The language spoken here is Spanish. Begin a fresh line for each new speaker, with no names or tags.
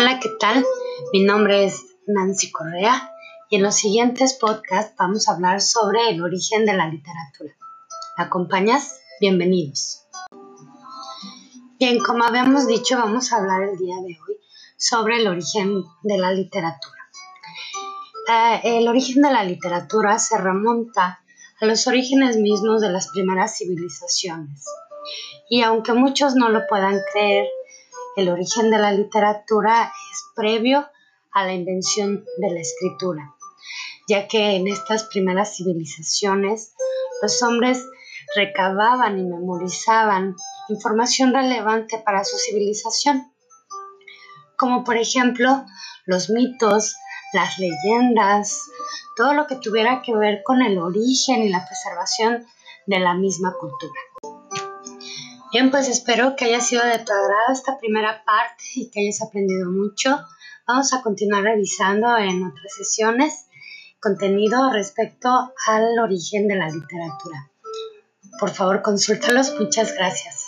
Hola, ¿qué tal? Mi nombre es Nancy Correa y en los siguientes podcasts vamos a hablar sobre el origen de la literatura. ¿Me acompañas? Bienvenidos. Bien, como habíamos dicho, vamos a hablar el día de hoy sobre el origen de la literatura. Eh, el origen de la literatura se remonta a los orígenes mismos de las primeras civilizaciones. Y aunque muchos no lo puedan creer, el origen de la literatura es previo a la invención de la escritura, ya que en estas primeras civilizaciones los hombres recababan y memorizaban información relevante para su civilización, como por ejemplo los mitos, las leyendas, todo lo que tuviera que ver con el origen y la preservación de la misma cultura. Bien, pues espero que haya sido de tu agrado esta primera parte y que hayas aprendido mucho. Vamos a continuar revisando en otras sesiones contenido respecto al origen de la literatura. Por favor, consúltalos. Muchas gracias.